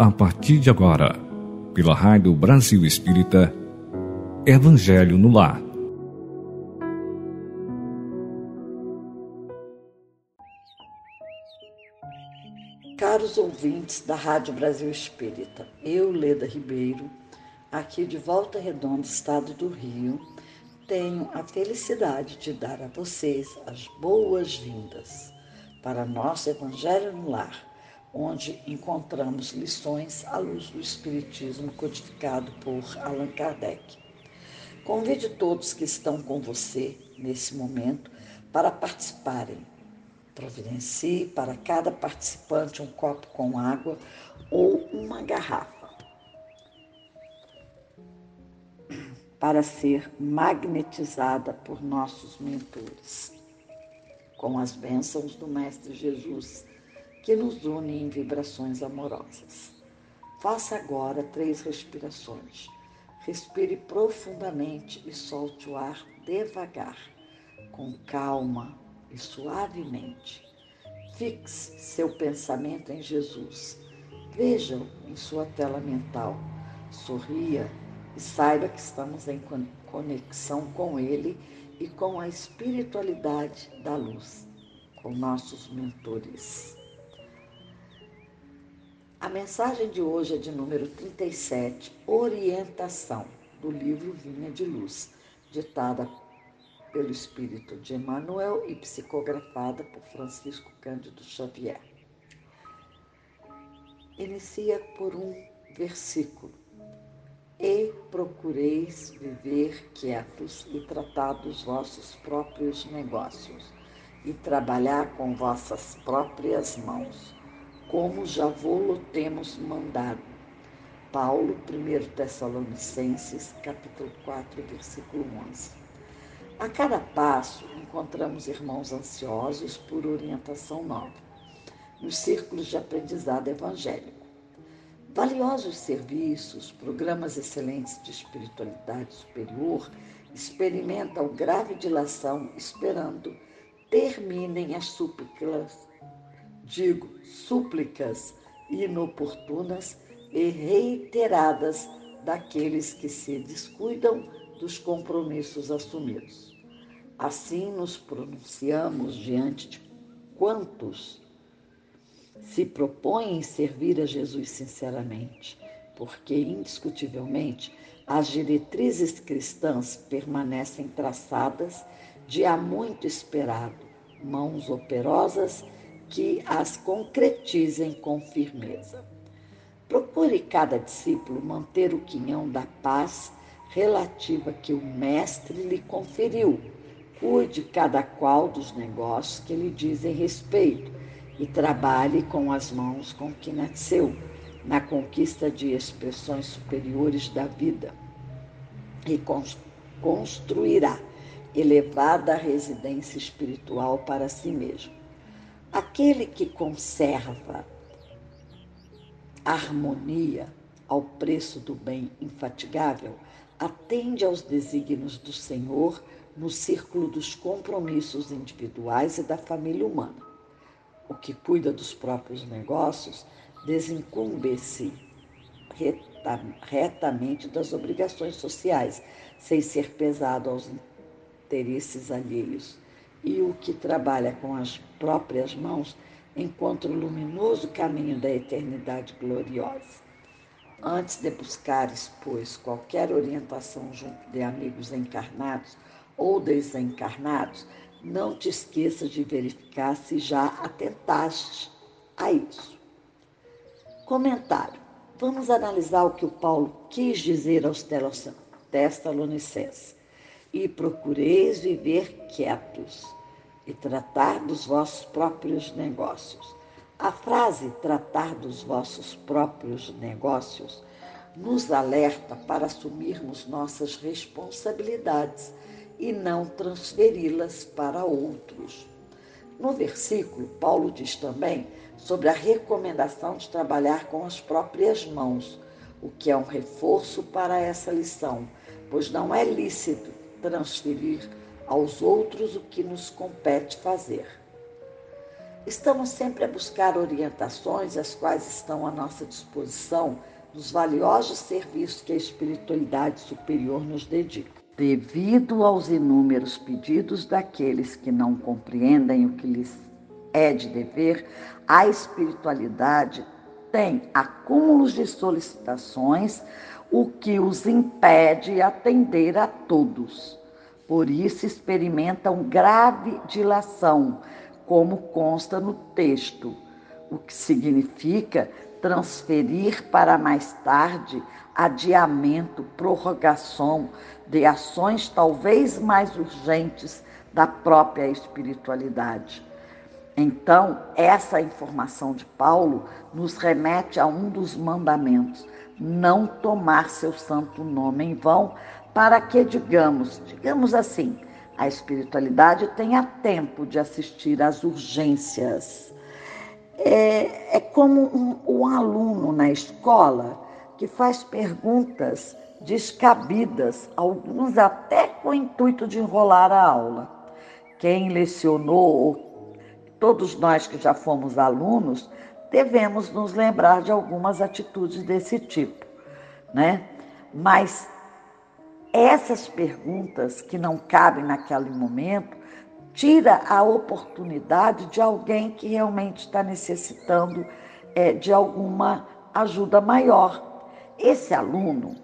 A partir de agora, pela Rádio Brasil Espírita, Evangelho no Lar. Caros ouvintes da Rádio Brasil Espírita, eu, Leda Ribeiro, aqui de Volta Redonda, estado do Rio, tenho a felicidade de dar a vocês as boas-vindas para nosso Evangelho no Lar onde encontramos lições à luz do Espiritismo codificado por Allan Kardec. Convide todos que estão com você nesse momento para participarem. Providencie para cada participante um copo com água ou uma garrafa para ser magnetizada por nossos mentores, com as bênçãos do Mestre Jesus que nos une em vibrações amorosas. Faça agora três respirações. Respire profundamente e solte o ar devagar, com calma e suavemente. Fixe seu pensamento em Jesus. Veja-o em sua tela mental. Sorria e saiba que estamos em conexão com Ele e com a espiritualidade da luz, com nossos mentores. A mensagem de hoje é de número 37, Orientação, do livro Vinha de Luz, ditada pelo Espírito de Emmanuel e psicografada por Francisco Cândido Xavier. Inicia por um versículo. E procureis viver quietos e tratar dos vossos próprios negócios, e trabalhar com vossas próprias mãos como já vô-lo temos mandado. Paulo, 1 Tessalonicenses, capítulo 4, versículo 11. A cada passo, encontramos irmãos ansiosos por orientação nova, nos círculos de aprendizado evangélico. Valiosos serviços, programas excelentes de espiritualidade superior experimentam grave dilação esperando terminem as súplicas digo, súplicas inoportunas e reiteradas daqueles que se descuidam dos compromissos assumidos. Assim nos pronunciamos diante de quantos se propõem servir a Jesus sinceramente, porque indiscutivelmente as diretrizes cristãs permanecem traçadas de há muito esperado, mãos operosas que as concretizem com firmeza. Procure cada discípulo manter o quinhão da paz relativa que o Mestre lhe conferiu. Cuide cada qual dos negócios que lhe dizem respeito e trabalhe com as mãos com que nasceu, na conquista de expressões superiores da vida. E construirá elevada residência espiritual para si mesmo. Aquele que conserva harmonia ao preço do bem infatigável atende aos desígnios do Senhor no círculo dos compromissos individuais e da família humana. O que cuida dos próprios negócios desincumbe-se retamente das obrigações sociais, sem ser pesado aos interesses alheios e o que trabalha com as próprias mãos encontra o luminoso caminho da eternidade gloriosa. Antes de buscares, pois, qualquer orientação junto de amigos encarnados ou desencarnados, não te esqueças de verificar se já atentaste a isso. Comentário. Vamos analisar o que o Paulo quis dizer aos Tessalonicenses e procureis viver quietos e tratar dos vossos próprios negócios. A frase tratar dos vossos próprios negócios nos alerta para assumirmos nossas responsabilidades e não transferi-las para outros. No versículo, Paulo diz também sobre a recomendação de trabalhar com as próprias mãos, o que é um reforço para essa lição, pois não é lícito transferir aos outros o que nos compete fazer. Estamos sempre a buscar orientações, as quais estão à nossa disposição nos valiosos serviços que a espiritualidade superior nos dedica. Devido aos inúmeros pedidos daqueles que não compreendem o que lhes é de dever, a espiritualidade tem acúmulos de solicitações, o que os impede atender a todos. Por isso experimentam grave dilação, como consta no texto, o que significa transferir para mais tarde adiamento, prorrogação de ações talvez mais urgentes da própria espiritualidade. Então, essa informação de Paulo nos remete a um dos mandamentos: não tomar seu santo nome em vão, para que, digamos, digamos assim, a espiritualidade tenha tempo de assistir às urgências. É, é como um, um aluno na escola que faz perguntas descabidas, alguns até com o intuito de enrolar a aula. Quem lecionou todos nós que já fomos alunos, devemos nos lembrar de algumas atitudes desse tipo, né? Mas essas perguntas que não cabem naquele momento tira a oportunidade de alguém que realmente está necessitando é, de alguma ajuda maior. Esse aluno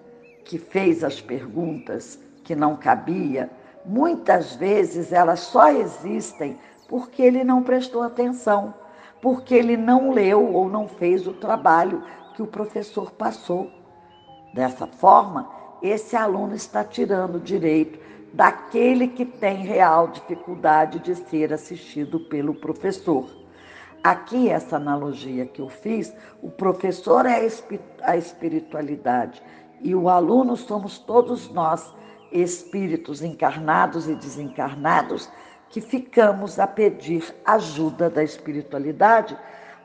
que fez as perguntas que não cabia, muitas vezes elas só existem porque ele não prestou atenção, porque ele não leu ou não fez o trabalho que o professor passou. Dessa forma, esse aluno está tirando o direito daquele que tem real dificuldade de ser assistido pelo professor. Aqui, essa analogia que eu fiz, o professor é a espiritualidade e o aluno somos todos nós, espíritos encarnados e desencarnados, que ficamos a pedir ajuda da espiritualidade,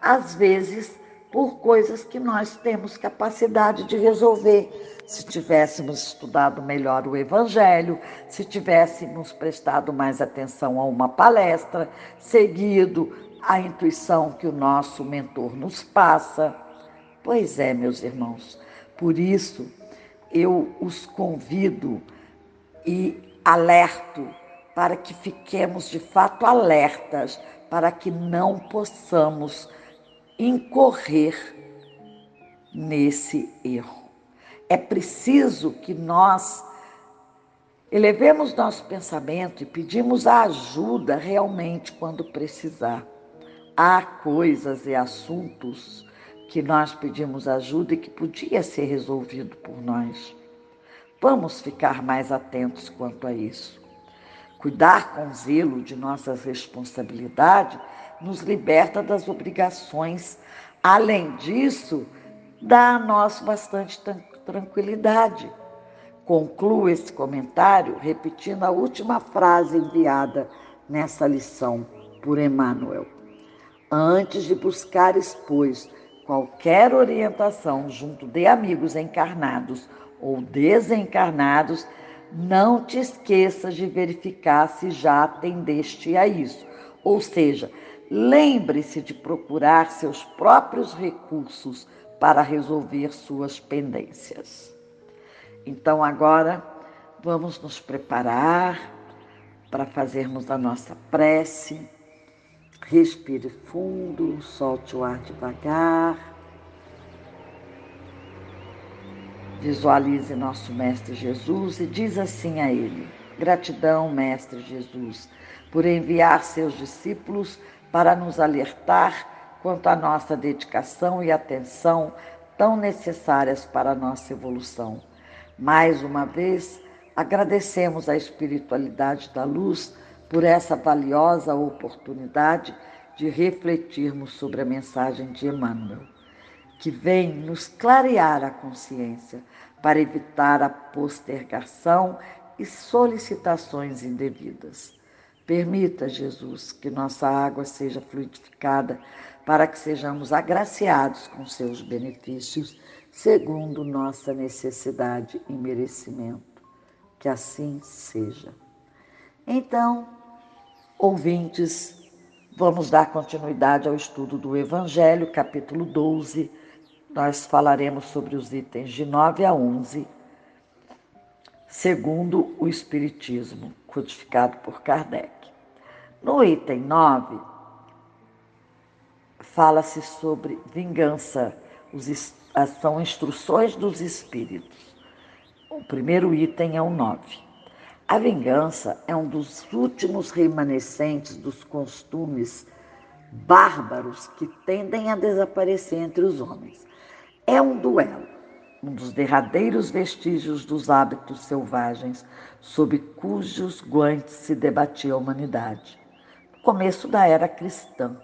às vezes por coisas que nós temos capacidade de resolver. Se tivéssemos estudado melhor o Evangelho, se tivéssemos prestado mais atenção a uma palestra, seguido a intuição que o nosso mentor nos passa. Pois é, meus irmãos, por isso eu os convido e alerto para que fiquemos de fato alertas, para que não possamos incorrer nesse erro. É preciso que nós elevemos nosso pensamento e pedimos a ajuda realmente quando precisar. Há coisas e assuntos que nós pedimos ajuda e que podia ser resolvido por nós. Vamos ficar mais atentos quanto a isso. Cuidar com zelo de nossas responsabilidades nos liberta das obrigações. Além disso, dá a nós bastante tranquilidade. Concluo esse comentário repetindo a última frase enviada nessa lição por Emmanuel. Antes de buscares, pois, qualquer orientação junto de amigos encarnados ou desencarnados, não te esqueças de verificar se já atendeste a isso. Ou seja, lembre-se de procurar seus próprios recursos para resolver suas pendências. Então, agora, vamos nos preparar para fazermos a nossa prece. Respire fundo, solte o ar devagar. Visualize nosso Mestre Jesus e diz assim a ele: Gratidão, Mestre Jesus, por enviar seus discípulos para nos alertar quanto à nossa dedicação e atenção tão necessárias para a nossa evolução. Mais uma vez, agradecemos à espiritualidade da luz por essa valiosa oportunidade de refletirmos sobre a mensagem de Emmanuel que vem nos clarear a consciência para evitar a postergação e solicitações indevidas. Permita, Jesus, que nossa água seja fluidificada para que sejamos agraciados com seus benefícios, segundo nossa necessidade e merecimento. Que assim seja. Então, ouvintes Vamos dar continuidade ao estudo do Evangelho, capítulo 12. Nós falaremos sobre os itens de 9 a 11, segundo o Espiritismo, codificado por Kardec. No item 9, fala-se sobre vingança, os, são instruções dos espíritos. O primeiro item é o 9. A vingança é um dos últimos remanescentes dos costumes bárbaros que tendem a desaparecer entre os homens. É um duelo, um dos derradeiros vestígios dos hábitos selvagens sob cujos guantes se debatia a humanidade. Começo da era cristã,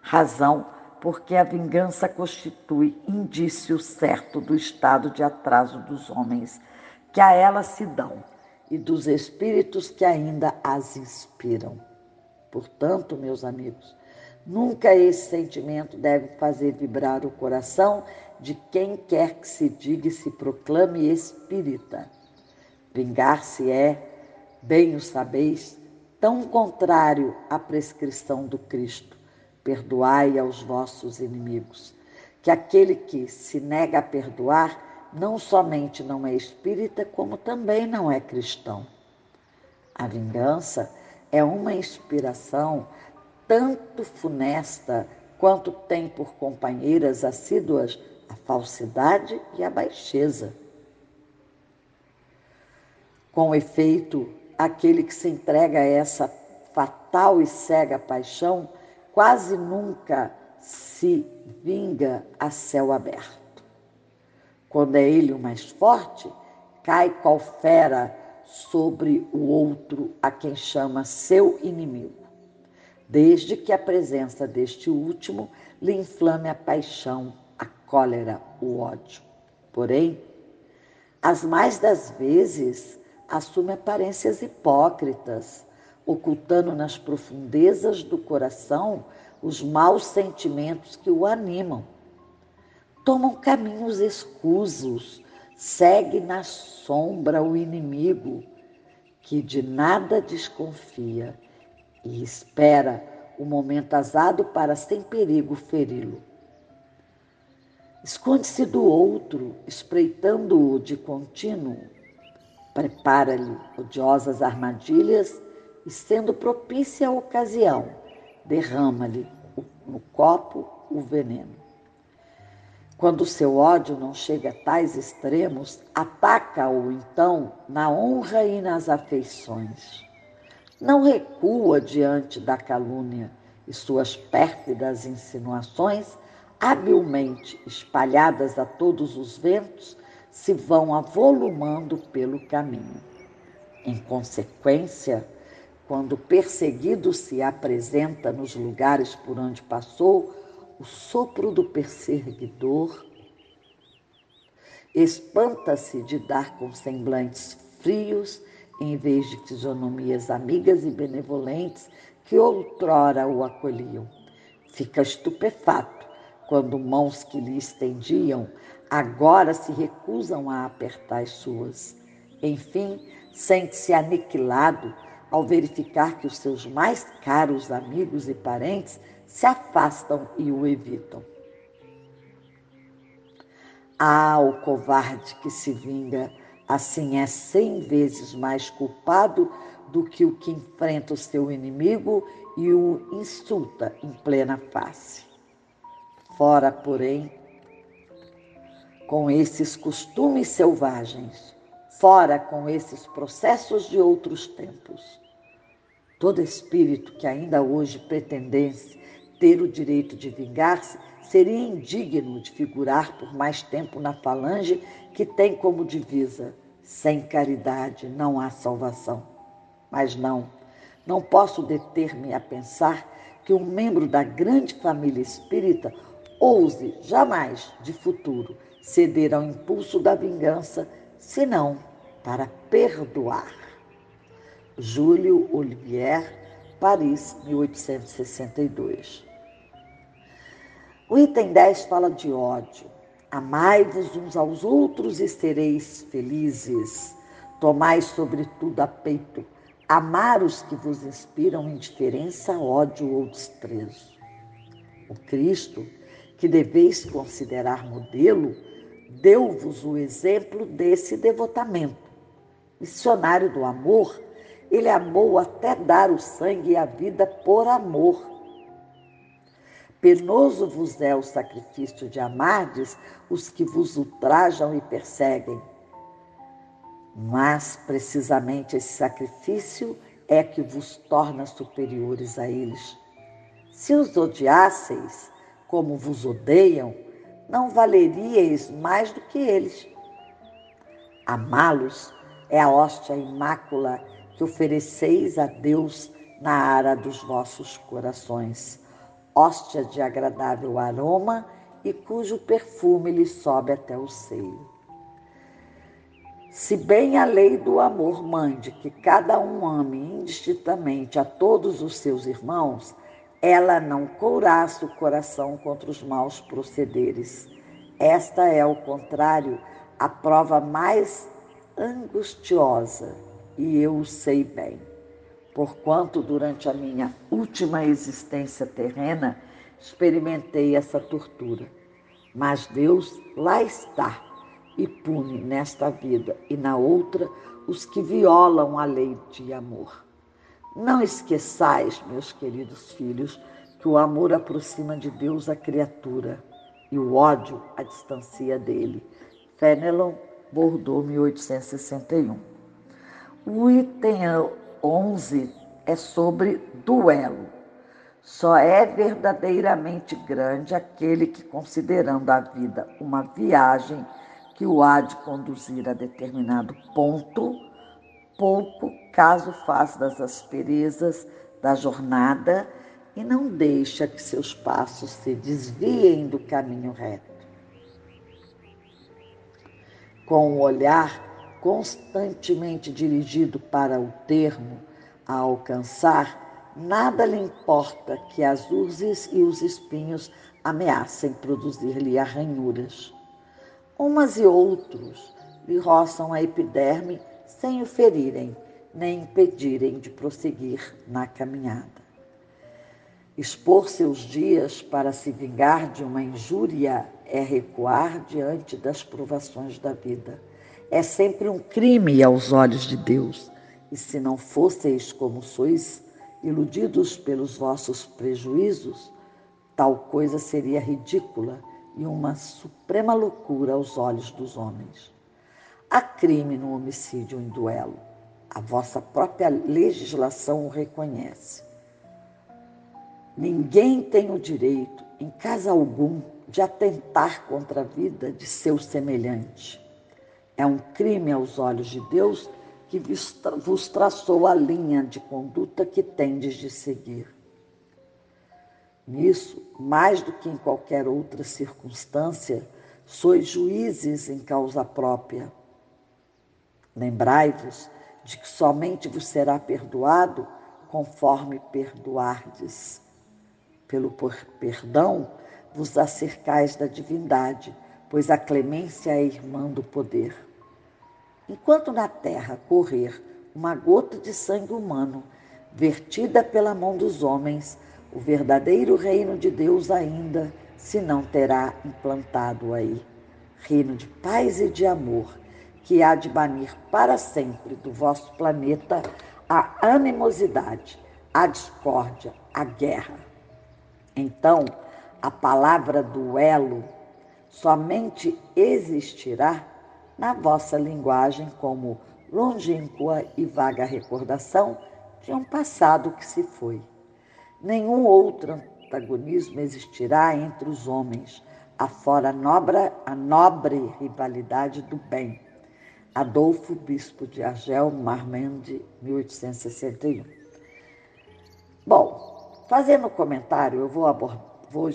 razão porque a vingança constitui indício certo do estado de atraso dos homens que a ela se dão e dos espíritos que ainda as inspiram. Portanto, meus amigos, nunca esse sentimento deve fazer vibrar o coração de quem quer que se diga e se proclame espírita. Vingar-se é, bem o sabeis, tão contrário à prescrição do Cristo. Perdoai aos vossos inimigos, que aquele que se nega a perdoar não somente não é espírita, como também não é cristão. A vingança é uma inspiração tanto funesta quanto tem por companheiras assíduas a falsidade e a baixeza. Com efeito, aquele que se entrega a essa fatal e cega paixão quase nunca se vinga a céu aberto. Quando é ele o mais forte, cai qual fera sobre o outro a quem chama seu inimigo, desde que a presença deste último lhe inflame a paixão, a cólera, o ódio. Porém, as mais das vezes assume aparências hipócritas, ocultando nas profundezas do coração os maus sentimentos que o animam tomam caminhos escusos, segue na sombra o inimigo que de nada desconfia e espera o momento azado para sem perigo feri-lo. Esconde-se do outro, espreitando-o de contínuo, prepara-lhe odiosas armadilhas e, sendo propícia a ocasião, derrama-lhe no copo o veneno. Quando seu ódio não chega a tais extremos, ataca-o então na honra e nas afeições. Não recua diante da calúnia e suas pérfidas insinuações, habilmente espalhadas a todos os ventos, se vão avolumando pelo caminho. Em consequência, quando perseguido se apresenta nos lugares por onde passou, o sopro do perseguidor, espanta-se de dar com semblantes frios em vez de fisionomias amigas e benevolentes que outrora o acolhiam. Fica estupefato quando mãos que lhe estendiam agora se recusam a apertar as suas. Enfim, sente-se aniquilado ao verificar que os seus mais caros amigos e parentes se afastam e o evitam. Ah, o covarde que se vinga, assim é cem vezes mais culpado do que o que enfrenta o seu inimigo e o insulta em plena face. Fora, porém, com esses costumes selvagens, fora com esses processos de outros tempos. Todo espírito que ainda hoje pretendesse ter o direito de vingar-se, seria indigno de figurar por mais tempo na falange que tem como divisa: sem caridade não há salvação. Mas não, não posso deter-me a pensar que um membro da grande família espírita ouse jamais, de futuro, ceder ao impulso da vingança, senão para perdoar. Júlio Olivier, Paris, 1862. O item 10 fala de ódio. Amai-vos uns aos outros e sereis felizes. Tomai, sobretudo, a peito amar os que vos inspiram indiferença, ódio ou desprezo. O Cristo, que deveis considerar modelo, deu-vos o exemplo desse devotamento. Missionário do amor, ele amou até dar o sangue e a vida por amor. Penoso vos é o sacrifício de amardes os que vos ultrajam e perseguem. Mas precisamente esse sacrifício é que vos torna superiores a eles. Se os odiasseis como vos odeiam, não valeríeis mais do que eles. Amá-los é a hóstia imácula que ofereceis a Deus na ara dos vossos corações, hóstia de agradável aroma e cujo perfume lhe sobe até o seio. Se bem a lei do amor mande que cada um ame indistintamente a todos os seus irmãos, ela não couraça o coração contra os maus procederes. Esta é, ao contrário, a prova mais angustiosa, e eu o sei bem. Porquanto, durante a minha última existência terrena, experimentei essa tortura. Mas Deus lá está e pune nesta vida e na outra os que violam a lei de amor. Não esqueçais, meus queridos filhos, que o amor aproxima de Deus a criatura e o ódio a distancia dele. Fenelon, Bordeaux, 1861. O item 11 é sobre duelo. Só é verdadeiramente grande aquele que, considerando a vida uma viagem, que o há de conduzir a determinado ponto, pouco caso faz das asperezas da jornada e não deixa que seus passos se desviem do caminho reto. Com o olhar constantemente dirigido para o termo a alcançar, nada lhe importa que as urzes e os espinhos ameacem produzir-lhe arranhuras. Umas e outros lhe roçam a epiderme sem o ferirem, nem impedirem de prosseguir na caminhada. Expor seus dias para se vingar de uma injúria é recuar diante das provações da vida. É sempre um crime aos olhos de Deus. E se não fosseis como sois, iludidos pelos vossos prejuízos, tal coisa seria ridícula e uma suprema loucura aos olhos dos homens. Há crime no homicídio em duelo. A vossa própria legislação o reconhece. Ninguém tem o direito, em caso algum, de atentar contra a vida de seu semelhante. É um crime aos olhos de Deus que vos traçou a linha de conduta que tendes de seguir. Nisso, mais do que em qualquer outra circunstância, sois juízes em causa própria. Lembrai-vos de que somente vos será perdoado conforme perdoardes. Pelo perdão vos acercais da divindade, pois a clemência é irmã do poder. Enquanto na terra correr uma gota de sangue humano, vertida pela mão dos homens, o verdadeiro reino de Deus ainda se não terá implantado aí. Reino de paz e de amor, que há de banir para sempre do vosso planeta a animosidade, a discórdia, a guerra. Então, a palavra duelo somente existirá na vossa linguagem como longínqua e vaga recordação de um passado que se foi. Nenhum outro antagonismo existirá entre os homens, afora a nobre, a nobre rivalidade do bem. Adolfo, bispo de Argel, Marmande, 1861. Bom, fazendo comentário, eu vou, vou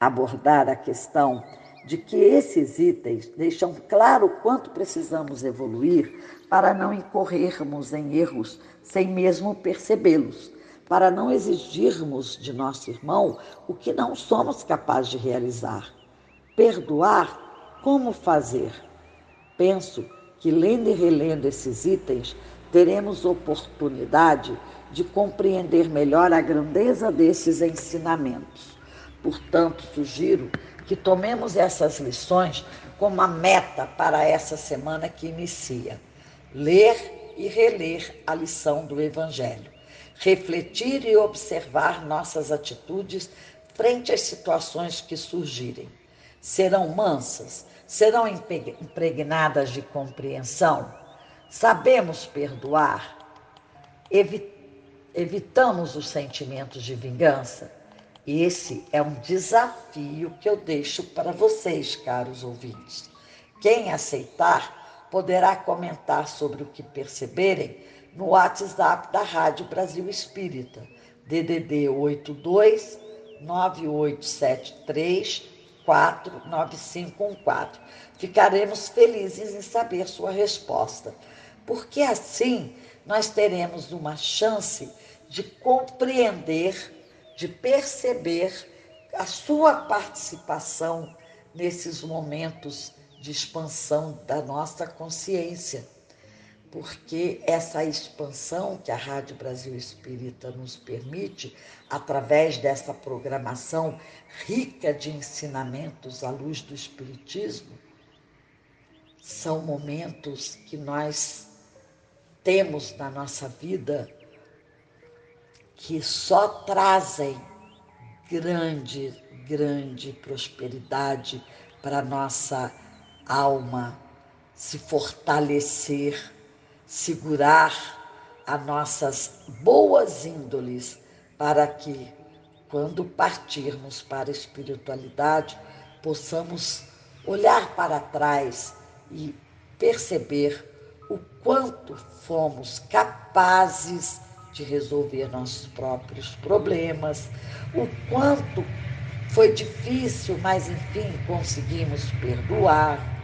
abordar a questão de que esses itens deixam claro quanto precisamos evoluir para não incorrermos em erros sem mesmo percebê-los para não exigirmos de nosso irmão o que não somos capazes de realizar. Perdoar, como fazer? Penso que lendo e relendo esses itens, teremos oportunidade de compreender melhor a grandeza desses ensinamentos. Portanto, sugiro que tomemos essas lições como uma meta para essa semana que inicia. Ler e reler a lição do Evangelho. Refletir e observar nossas atitudes frente às situações que surgirem. Serão mansas? Serão impregnadas de compreensão? Sabemos perdoar? Evitamos os sentimentos de vingança? Esse é um desafio que eu deixo para vocês, caros ouvintes. Quem aceitar poderá comentar sobre o que perceberem no WhatsApp da Rádio Brasil Espírita, DDD 82 9873 49514. Ficaremos felizes em saber sua resposta, porque assim nós teremos uma chance de compreender de perceber a sua participação nesses momentos de expansão da nossa consciência. Porque essa expansão que a Rádio Brasil Espírita nos permite, através dessa programação rica de ensinamentos à luz do Espiritismo, são momentos que nós temos na nossa vida que só trazem grande, grande prosperidade para nossa alma se fortalecer, segurar as nossas boas índoles para que, quando partirmos para a espiritualidade, possamos olhar para trás e perceber o quanto fomos capazes de resolver nossos próprios problemas, o quanto foi difícil, mas enfim conseguimos perdoar,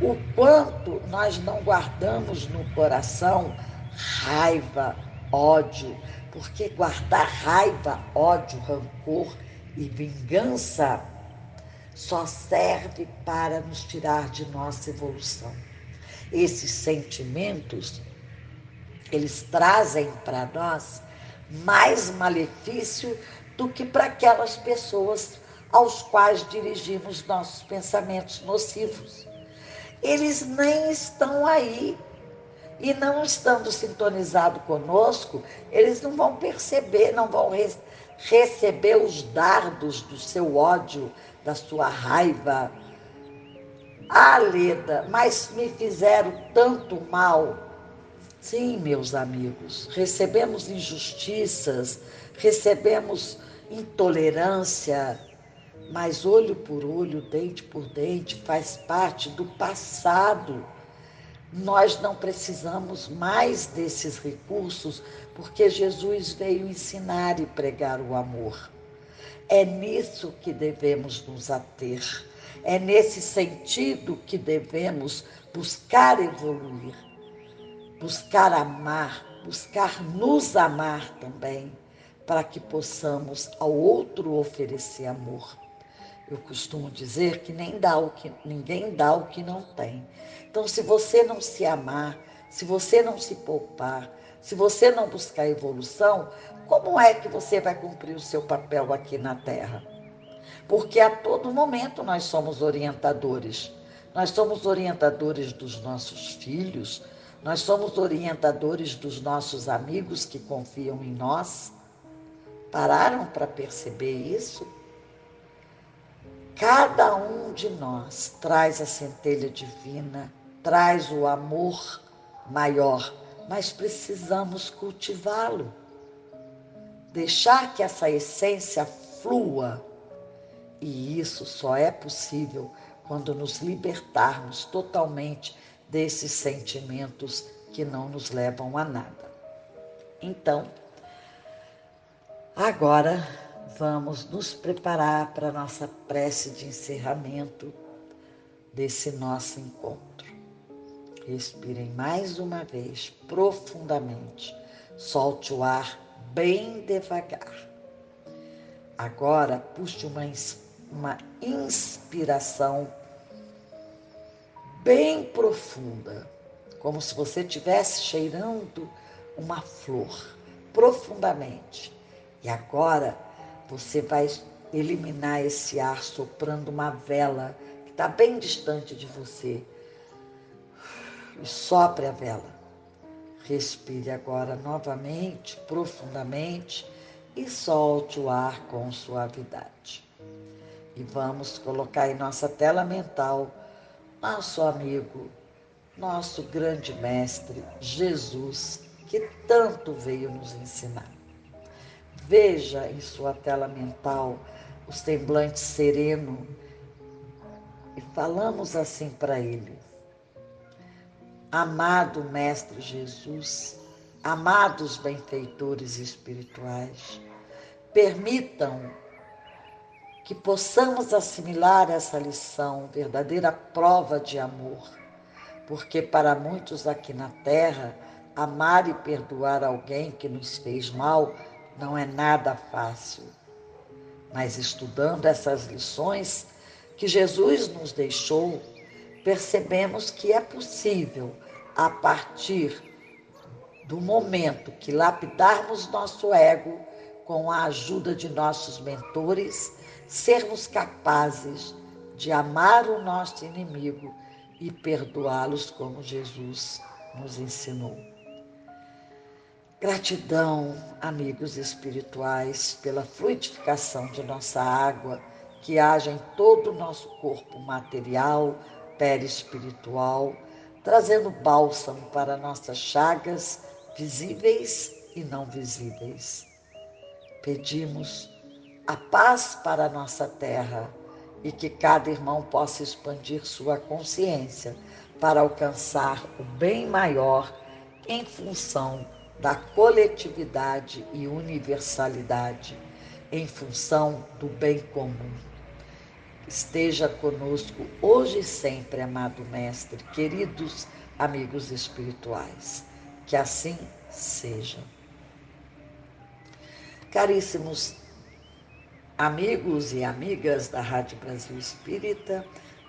o quanto nós não guardamos no coração raiva, ódio, porque guardar raiva, ódio, rancor e vingança só serve para nos tirar de nossa evolução. Esses sentimentos eles trazem para nós mais malefício do que para aquelas pessoas aos quais dirigimos nossos pensamentos nocivos. Eles nem estão aí. E não estando sintonizados conosco, eles não vão perceber, não vão re receber os dardos do seu ódio, da sua raiva. Ah, Leda, mas me fizeram tanto mal Sim, meus amigos, recebemos injustiças, recebemos intolerância, mas olho por olho, dente por dente, faz parte do passado. Nós não precisamos mais desses recursos, porque Jesus veio ensinar e pregar o amor. É nisso que devemos nos ater, é nesse sentido que devemos buscar evoluir buscar amar, buscar nos amar também, para que possamos ao outro oferecer amor. Eu costumo dizer que, nem dá o que ninguém dá o que não tem. Então, se você não se amar, se você não se poupar, se você não buscar evolução, como é que você vai cumprir o seu papel aqui na Terra? Porque a todo momento nós somos orientadores. Nós somos orientadores dos nossos filhos, nós somos orientadores dos nossos amigos que confiam em nós. Pararam para perceber isso? Cada um de nós traz a centelha divina, traz o amor maior, mas precisamos cultivá-lo. Deixar que essa essência flua. E isso só é possível quando nos libertarmos totalmente desses sentimentos que não nos levam a nada. Então, agora vamos nos preparar para a nossa prece de encerramento desse nosso encontro. Respirem mais uma vez profundamente. Solte o ar bem devagar. Agora puxe uma, uma inspiração bem profunda, como se você estivesse cheirando uma flor profundamente. E agora você vai eliminar esse ar soprando uma vela que está bem distante de você. E sopre a vela. Respire agora novamente, profundamente e solte o ar com suavidade. E vamos colocar em nossa tela mental nosso amigo, nosso grande mestre, Jesus, que tanto veio nos ensinar. Veja em sua tela mental o semblante sereno e falamos assim para ele: Amado Mestre Jesus, amados benfeitores espirituais, permitam que possamos assimilar essa lição, verdadeira prova de amor, porque para muitos aqui na Terra, amar e perdoar alguém que nos fez mal não é nada fácil. Mas estudando essas lições que Jesus nos deixou, percebemos que é possível, a partir do momento que lapidarmos nosso ego com a ajuda de nossos mentores, sermos capazes de amar o nosso inimigo e perdoá-los como Jesus nos ensinou. Gratidão, amigos espirituais, pela fluidificação de nossa água que age em todo o nosso corpo material, perispiritual, trazendo bálsamo para nossas chagas visíveis e não visíveis. Pedimos a paz para a nossa terra e que cada irmão possa expandir sua consciência para alcançar o bem maior em função da coletividade e universalidade, em função do bem comum. Esteja conosco hoje e sempre, amado Mestre, queridos amigos espirituais. Que assim seja. Caríssimos amigos e amigas da Rádio Brasil Espírita,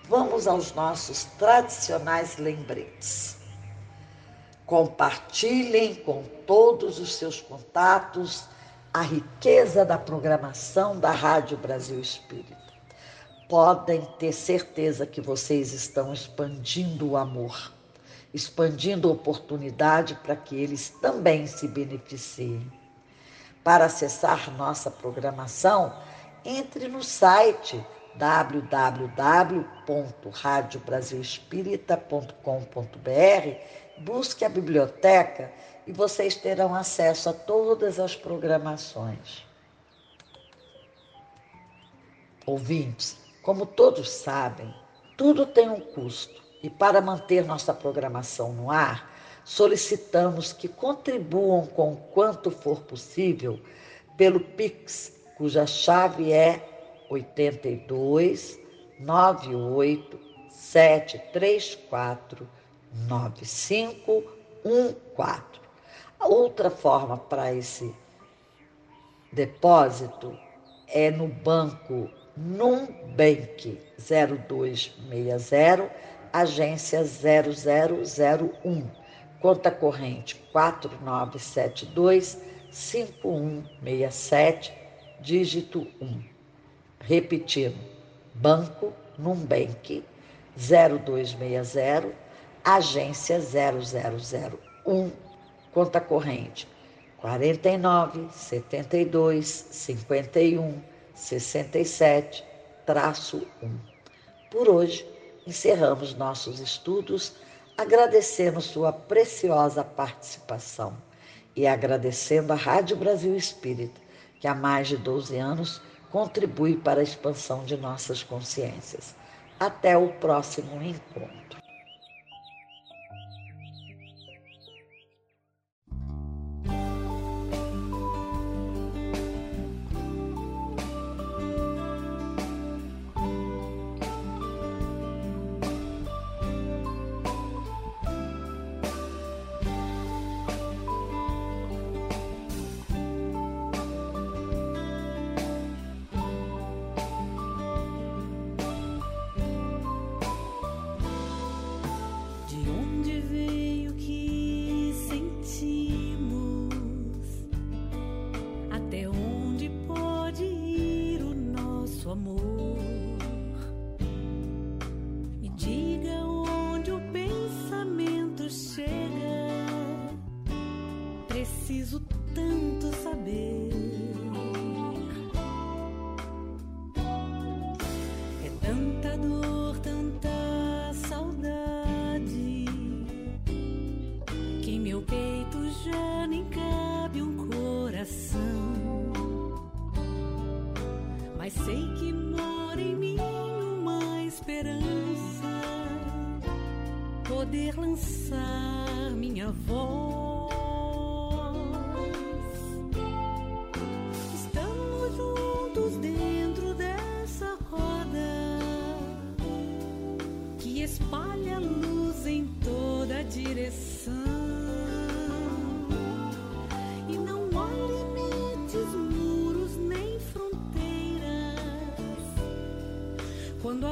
vamos aos nossos tradicionais lembretes. Compartilhem com todos os seus contatos a riqueza da programação da Rádio Brasil Espírita. Podem ter certeza que vocês estão expandindo o amor, expandindo a oportunidade para que eles também se beneficiem. Para acessar nossa programação, entre no site www.radiobrasilespírita.com.br, busque a biblioteca e vocês terão acesso a todas as programações. Ouvintes, como todos sabem, tudo tem um custo e para manter nossa programação no ar, solicitamos que contribuam com quanto for possível pelo Pix cuja chave é 82 98 734 9514. A outra forma para esse depósito é no banco Numbank 0260, agência 0001, conta corrente 4972 5167 dígito 1. Repetindo, Banco Numbank 0260, agência 0001, conta corrente 49 72 51 67 traço 1. Por hoje, encerramos nossos estudos agradecendo sua preciosa participação e agradecendo a Rádio Brasil Espírita que há mais de 12 anos contribui para a expansão de nossas consciências. Até o próximo encontro.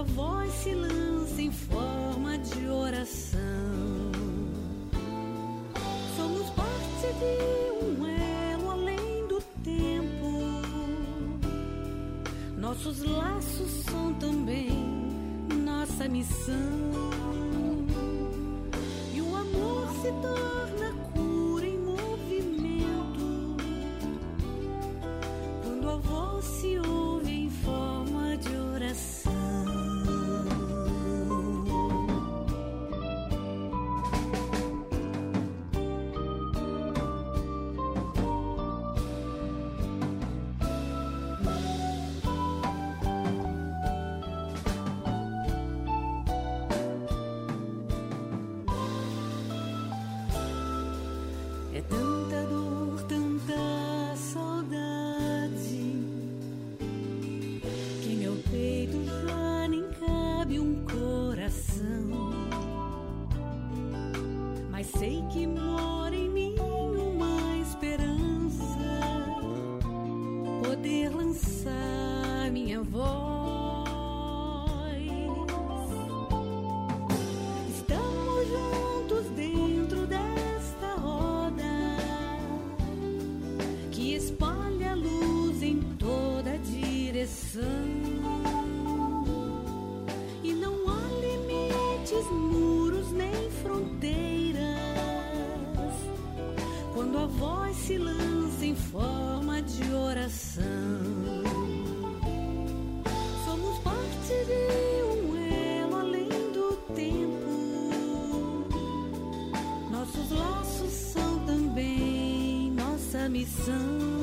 Voz se lança em forma de oração, somos parte de um elo além do tempo. Nossos laços são também nossa missão. do missão.